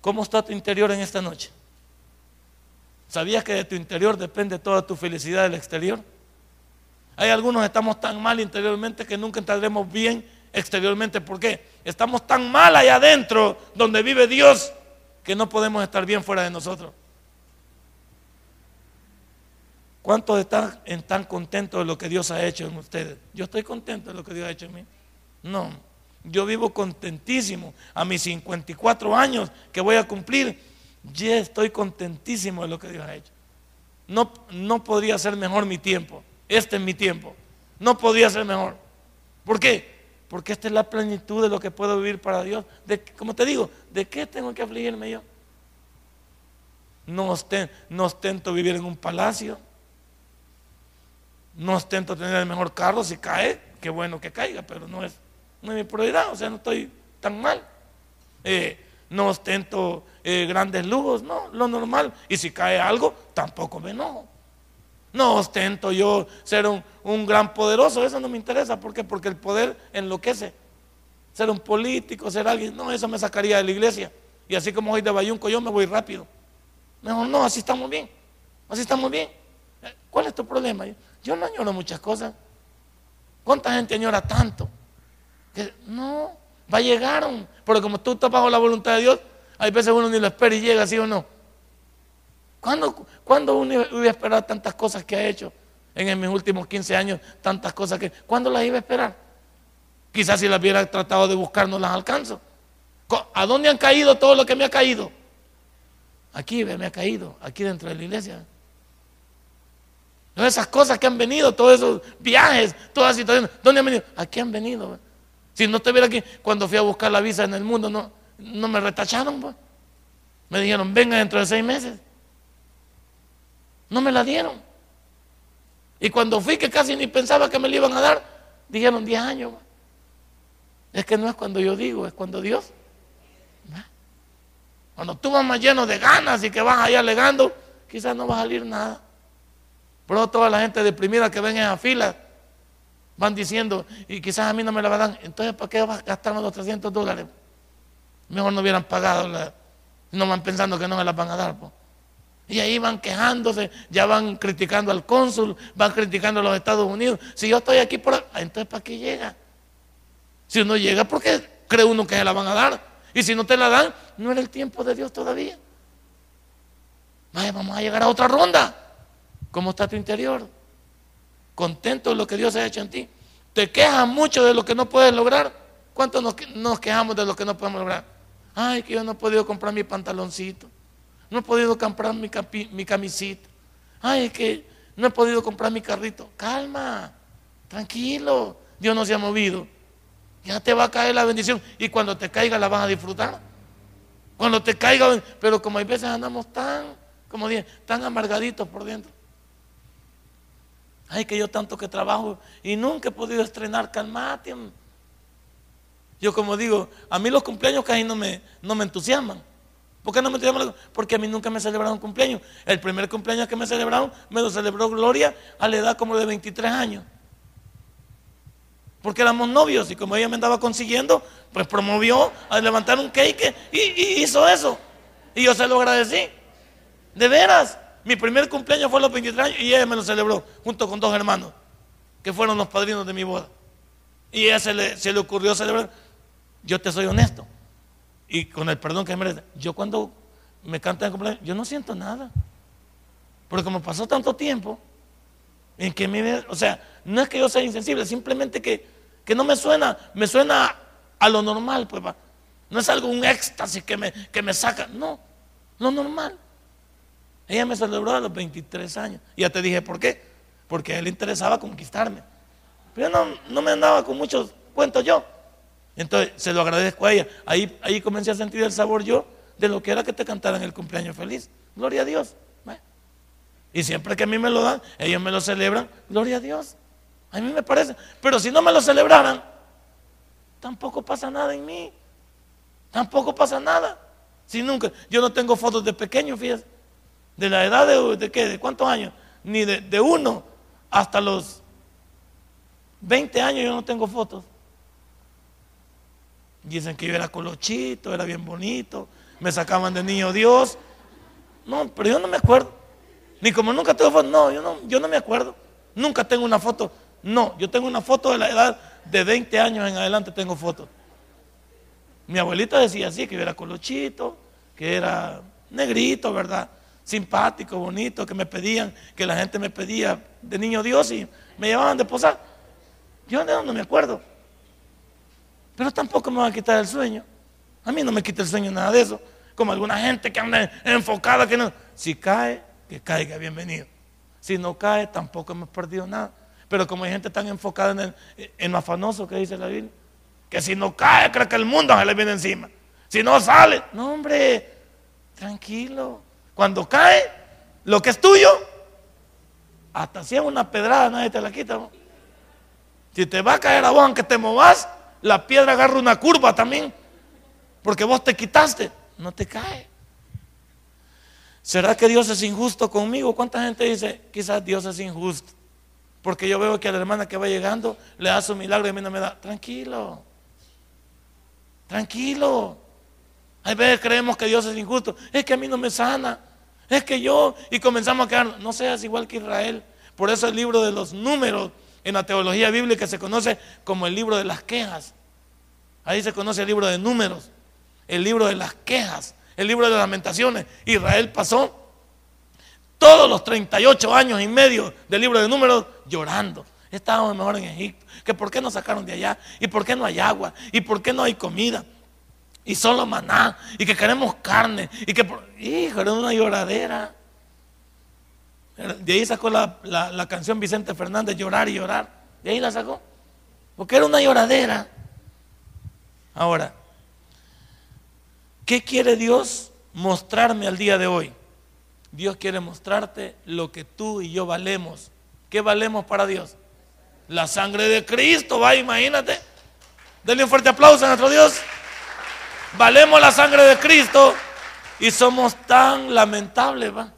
¿Cómo está tu interior en esta noche? ¿Sabías que de tu interior depende toda tu felicidad del exterior? Hay algunos que estamos tan mal interiormente que nunca entraremos bien exteriormente. ¿Por qué? Estamos tan mal allá adentro donde vive Dios que no podemos estar bien fuera de nosotros. ¿Cuántos están, tan contentos de lo que Dios ha hecho en ustedes? Yo estoy contento de lo que Dios ha hecho en mí. No, yo vivo contentísimo. A mis 54 años que voy a cumplir, ya estoy contentísimo de lo que Dios ha hecho. No, no podría ser mejor mi tiempo. Este es mi tiempo. No podría ser mejor. ¿Por qué? Porque esta es la plenitud de lo que puedo vivir para Dios. De, como te digo, ¿de qué tengo que afligirme yo? No, ostento vivir en un palacio. No ostento tener el mejor carro. Si cae, qué bueno que caiga, pero no es, no es mi prioridad. O sea, no estoy tan mal. Eh, no ostento eh, grandes lujos, no, lo normal. Y si cae algo, tampoco me enojo. No ostento yo ser un, gran poderoso, eso no me interesa. ¿Por qué? Porque el poder enloquece. Ser un político, ser alguien, no, eso me sacaría de la iglesia. Y así como hoy de Bayunco, yo me voy rápido. Mejor no, así estamos bien. Así estamos bien. ¿Cuál es tu problema? Yo no añoro muchas cosas. ¿Cuánta gente añora tanto? Que no, va a llegar. Pero como tú estás bajo la voluntad de Dios, hay veces uno ni lo espera y llega, ¿sí o no? ¿Cuándo, uno iba a esperar tantas cosas que ha hecho en mis últimos 15 años? Tantas cosas que... ¿Cuándo las iba a esperar? Quizás si las hubiera tratado de buscar no las alcanzo. ¿A dónde han caído todo lo que me ha caído? Aquí me ha caído, aquí dentro de la iglesia. Todas esas cosas que han venido, todos esos viajes, todas las situaciones, ¿dónde han venido? Aquí han venido. Si no estuviera aquí, cuando fui a buscar la visa en el mundo, no, no me retacharon. Pues. Me dijeron, venga dentro de seis meses. No me la dieron. Y cuando fui, que casi ni pensaba que me la iban a dar, dijeron 10 años. Es que no es cuando yo digo, es cuando Dios. Cuando tú vas más lleno de ganas y que vas ahí alegando, quizás no va a salir nada. Pero toda la gente deprimida que ven en la fila van diciendo, y quizás a mí no me la van a dar. Entonces, ¿para qué vas a gastarme los 300 dólares? Mejor no hubieran pagado, no van pensando que no me las van a dar. Y ahí van quejándose, ya van criticando al cónsul, van criticando a los Estados Unidos. Si yo estoy aquí por... Entonces, ¿para qué llega? Si uno llega, ¿por qué cree uno que se la van a dar? Y si no te la dan, no era el tiempo de Dios todavía. Vaya, vamos a llegar a otra ronda. ¿Cómo está tu interior? ¿Contento de lo que Dios ha hecho en ti? ¿Te quejas mucho de lo que no puedes lograr? ¿Cuánto nos, nos quejamos de lo que no podemos lograr? Ay, que yo no he podido comprar mi pantaloncito. No he podido comprar mi, mi camisita. Ay, es que no he podido comprar mi carrito. Calma, tranquilo. Dios no se ha movido. Ya te va a caer la bendición. Y cuando te caiga la vas a disfrutar. Cuando te caiga, pero como hay veces andamos tan, como dije, tan amargaditos por dentro. Ay, que yo tanto que trabajo y nunca he podido estrenar, calmate. Yo como digo, a mí los cumpleaños casi no me, no me entusiasman. ¿Por qué no me entusiasman? Porque a mí nunca me celebraron cumpleaños. El primer cumpleaños que me celebraron, me lo celebró Gloria a la edad como de 23 años. Porque éramos novios y como ella me andaba consiguiendo, pues promovió a levantar un cake y, y hizo eso. Y yo se lo agradecí. De veras. Mi primer cumpleaños fue a los 23 años y ella me lo celebró junto con dos hermanos que fueron los padrinos de mi boda. Y ella se le, se le ocurrió celebrar. Yo te soy honesto. Y con el perdón que me merece. Yo cuando me cantan el cumpleaños, yo no siento nada. Porque como pasó tanto tiempo, en que me, o sea, no es que yo sea insensible, simplemente que, que no me suena, me suena a lo normal, pues. No es algo, un éxtasis que me, que me saca, no, lo normal. Ella me celebró a los 23 años. Y ya te dije por qué. Porque a él le interesaba conquistarme. Pero yo no, no me andaba con muchos cuentos yo. Entonces se lo agradezco a ella. Ahí, ahí comencé a sentir el sabor yo de lo que era que te cantaran el cumpleaños feliz. Gloria a Dios. Y siempre que a mí me lo dan, ellos me lo celebran. Gloria a Dios. A mí me parece. Pero si no me lo celebraran, tampoco pasa nada en mí. Tampoco pasa nada. Si nunca, yo no tengo fotos de pequeño, fíjate. De la edad de, de qué, de cuántos años, ni de, de uno hasta los 20 años yo no tengo fotos. Dicen que yo era colochito, era bien bonito, me sacaban de niño Dios. No, pero yo no me acuerdo. Ni como nunca tengo fotos, no, yo no, yo no me acuerdo. Nunca tengo una foto. No, yo tengo una foto de la edad de 20 años en adelante tengo fotos. Mi abuelita decía así, que yo era colochito, que era negrito, ¿verdad? simpático, bonito, que me pedían, que la gente me pedía de niño Dios y me llevaban de posar. Yo no me acuerdo. Pero tampoco me va a quitar el sueño. A mí no me quita el sueño nada de eso. Como alguna gente que anda enfocada, que no. Si cae, que caiga, bienvenido. Si no cae, tampoco hemos perdido nada. Pero como hay gente tan enfocada en, en lo afanoso que dice la Biblia, que si no cae, cree que el mundo se le viene encima. Si no sale, no, hombre, tranquilo. Cuando cae lo que es tuyo, hasta si es una pedrada, nadie te la quita. Si te va a caer a vos, aunque te movas, la piedra agarra una curva también. Porque vos te quitaste, no te cae. ¿Será que Dios es injusto conmigo? ¿Cuánta gente dice, quizás Dios es injusto? Porque yo veo que a la hermana que va llegando le da su milagro y a mí no me da. Tranquilo, tranquilo. Hay veces creemos que Dios es injusto. Es que a mí no me sana es que yo, y comenzamos a quedar, no seas igual que Israel. Por eso el libro de los números en la teología bíblica se conoce como el libro de las quejas. Ahí se conoce el libro de números, el libro de las quejas, el libro de lamentaciones. Israel pasó todos los 38 años y medio del libro de números llorando. Estábamos mejor en Egipto. Que por qué nos sacaron de allá? ¿Y por qué no hay agua? ¿Y por qué no hay comida? y solo maná, y que queremos carne, y que, hijo, era una lloradera. De ahí sacó la, canción Vicente Fernández, llorar y llorar. De ahí la sacó. Porque era una lloradera. Ahora, ¿qué quiere Dios mostrarme al día de hoy? Dios quiere mostrarte lo que tú y yo valemos. ¿Qué valemos para Dios? La sangre de Cristo, va, imagínate. Denle un fuerte aplauso a nuestro Dios valemos la sangre de Cristo y somos tan lamentables, ¿va?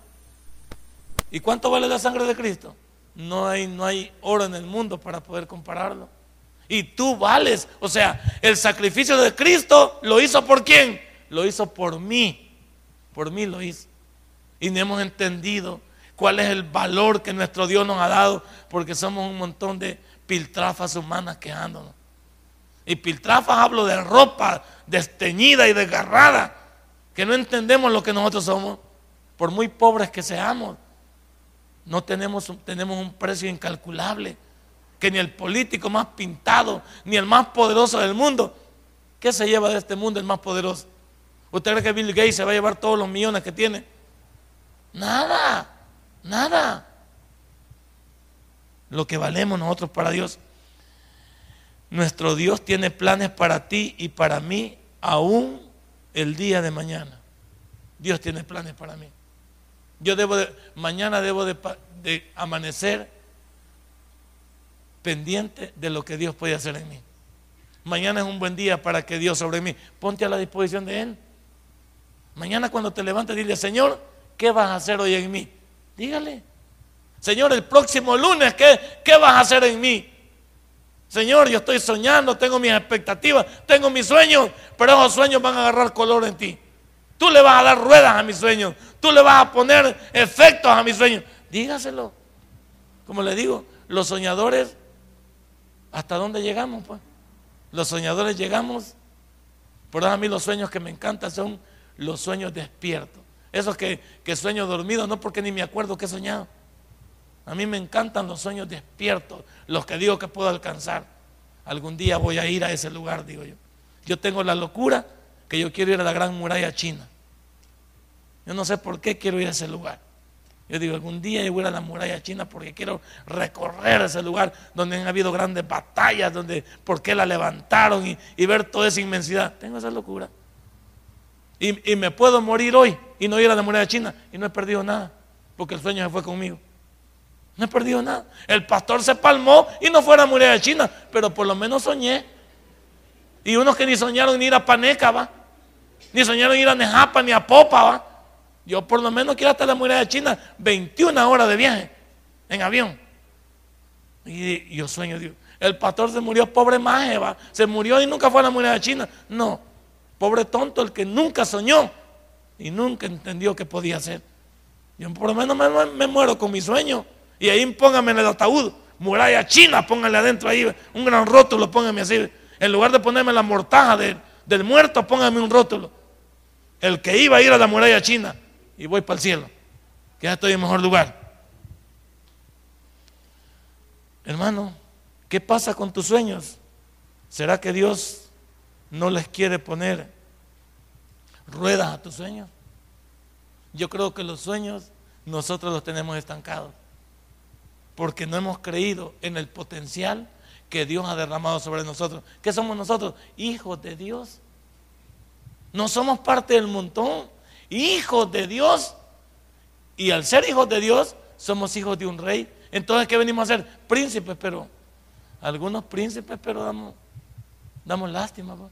¿Y cuánto vale la sangre de Cristo? No hay, no hay oro en el mundo para poder compararlo. Y tú vales, o sea, el sacrificio de Cristo lo hizo por quién? Lo hizo por mí. Por mí lo hizo. Y no hemos entendido cuál es el valor que nuestro Dios nos ha dado, porque somos un montón de piltrafas humanas quejándonos. Y piltrafas hablo de ropa desteñida y desgarrada, que no entendemos lo que nosotros somos, por muy pobres que seamos. No tenemos, tenemos un precio incalculable, que ni el político más pintado, ni el más poderoso del mundo, ¿qué se lleva de este mundo el más poderoso? ¿Usted cree que Bill Gates se va a llevar todos los millones que tiene? Nada, nada. Lo que valemos nosotros para Dios nuestro Dios tiene planes para ti y para mí, aún el día de mañana. Dios tiene planes para mí. Yo debo de, mañana debo de, de amanecer pendiente de lo que Dios puede hacer en mí. Mañana es un buen día para que Dios sobre mí. Ponte a la disposición de Él. Mañana cuando te levantes, dile, Señor, ¿qué vas a hacer hoy en mí? Dígale. Señor, el próximo lunes, ¿qué, qué vas a hacer en mí? Señor, yo estoy soñando, tengo mis expectativas, tengo mis sueños, pero esos sueños van a agarrar color en ti. Tú le vas a dar ruedas a mis sueños, tú le vas a poner efectos a mis sueños. Dígaselo. Como le digo, los soñadores, ¿hasta dónde llegamos? Pues? Los soñadores llegamos, por eso a mí los sueños que me encantan son los sueños despiertos. Esos que, que sueño dormido, no porque ni me acuerdo que he soñado. A mí me encantan los sueños despiertos, los que digo que puedo alcanzar. Algún día voy a ir a ese lugar, digo yo. Yo tengo la locura que yo quiero ir a la gran muralla china. Yo no sé por qué quiero ir a ese lugar. Yo digo, algún día yo voy a la muralla china porque quiero recorrer ese lugar donde han habido grandes batallas, donde por qué la levantaron y, ver toda esa inmensidad. Tengo esa locura. Y, me puedo morir hoy y no ir a la muralla china y no he perdido nada porque el sueño se fue conmigo. No he perdido nada. El pastor se palmó y no fue a la muralla china, pero por lo menos soñé. Y unos que ni soñaron ni ir a Paneca, va. Ni soñaron ir a Nejapa ni a Popa, va. Yo por lo menos quiero hasta la muralla china 21 horas de viaje en avión. Y, yo sueño, Dios. El pastor se murió pobre maje, va. Se murió y nunca fue a la muralla china. No. Pobre tonto el que nunca soñó y nunca entendió qué podía hacer. Yo por lo menos me, muero con mi sueño. Y ahí póngame en el ataúd, muralla china, póngale adentro ahí, un gran rótulo, póngame así. En lugar de ponerme la mortaja del muerto, póngame un rótulo. El que iba a ir a la muralla china y voy para el cielo, que ya estoy en mejor lugar. Hermano, ¿qué pasa con tus sueños? ¿Será que Dios no les quiere poner ruedas a tus sueños? Yo creo que los sueños nosotros los tenemos estancados porque no hemos creído en el potencial que Dios ha derramado sobre nosotros. ¿Qué somos nosotros? Hijos de Dios. No somos parte del montón, hijos de Dios. Y al ser hijos de Dios, somos hijos de un rey. Entonces, ¿qué venimos a ser? Príncipes, pero algunos príncipes, pero damos, damos lástima. Pues.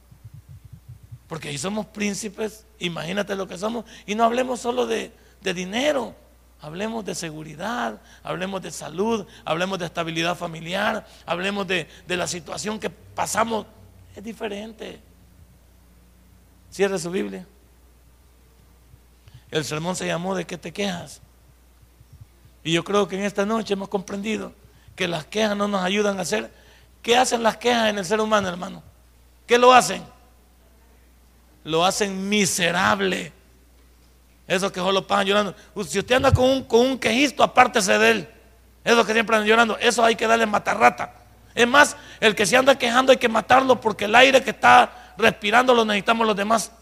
Porque ahí somos príncipes, imagínate lo que somos. Y no hablemos solo de, de dinero, Hablemos de seguridad, hablemos de salud, hablemos de estabilidad familiar, hablemos de, la situación que pasamos. Es diferente. Cierre su Biblia. El sermón se llamó ¿De qué te quejas? Y yo creo que en esta noche hemos comprendido que las quejas no nos ayudan a hacer. ¿Qué hacen las quejas en el ser humano, hermano? ¿Qué lo hacen? Lo hacen miserable. Esos que solo pasan llorando. Si usted anda con un, con un quejisto, apártese de él. Esos que siempre andan llorando, eso hay que darle matarrata. Es más, el que se anda quejando hay que matarlo porque el aire que está respirando lo necesitamos los demás.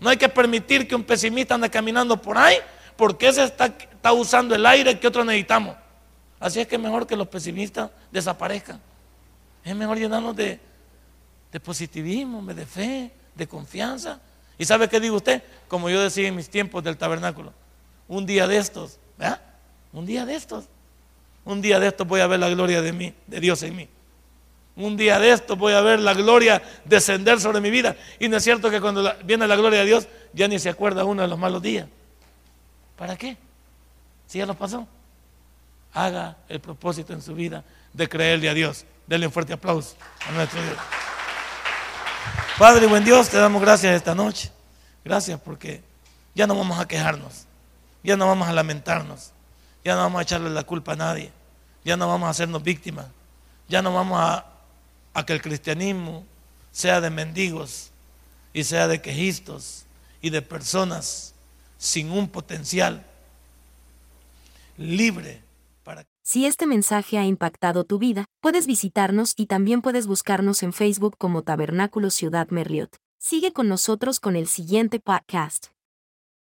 No hay que permitir que un pesimista ande caminando por ahí porque ese está, usando el aire que otros necesitamos. Así es que es mejor que los pesimistas desaparezcan. Es mejor llenarnos de, de positivismo, de fe, de confianza. ¿Y sabe qué digo usted? Como yo decía en mis tiempos del tabernáculo. Un día de estos, ¿verdad? Un día de estos. Un día de estos voy a ver la gloria de mí, de Dios en mí. Un día de estos voy a ver la gloria descender sobre mi vida. Y no es cierto que cuando viene la gloria de Dios, ya ni se acuerda uno de los malos días. ¿Para qué? Si ya lo pasó. Haga el propósito en su vida de creerle a Dios. Denle un fuerte aplauso a nuestro Dios. Padre, buen Dios, te damos gracias esta noche. Gracias porque ya no vamos a quejarnos, ya no vamos a lamentarnos, ya no vamos a echarle la culpa a nadie, ya no vamos a hacernos víctimas, ya no vamos a, a que el cristianismo sea de mendigos y sea de quejistos y de personas sin un potencial libre si este mensaje ha impactado tu vida, puedes visitarnos y también puedes buscarnos en Facebook como Tabernáculo Ciudad Merliot. Sigue con nosotros con el siguiente podcast.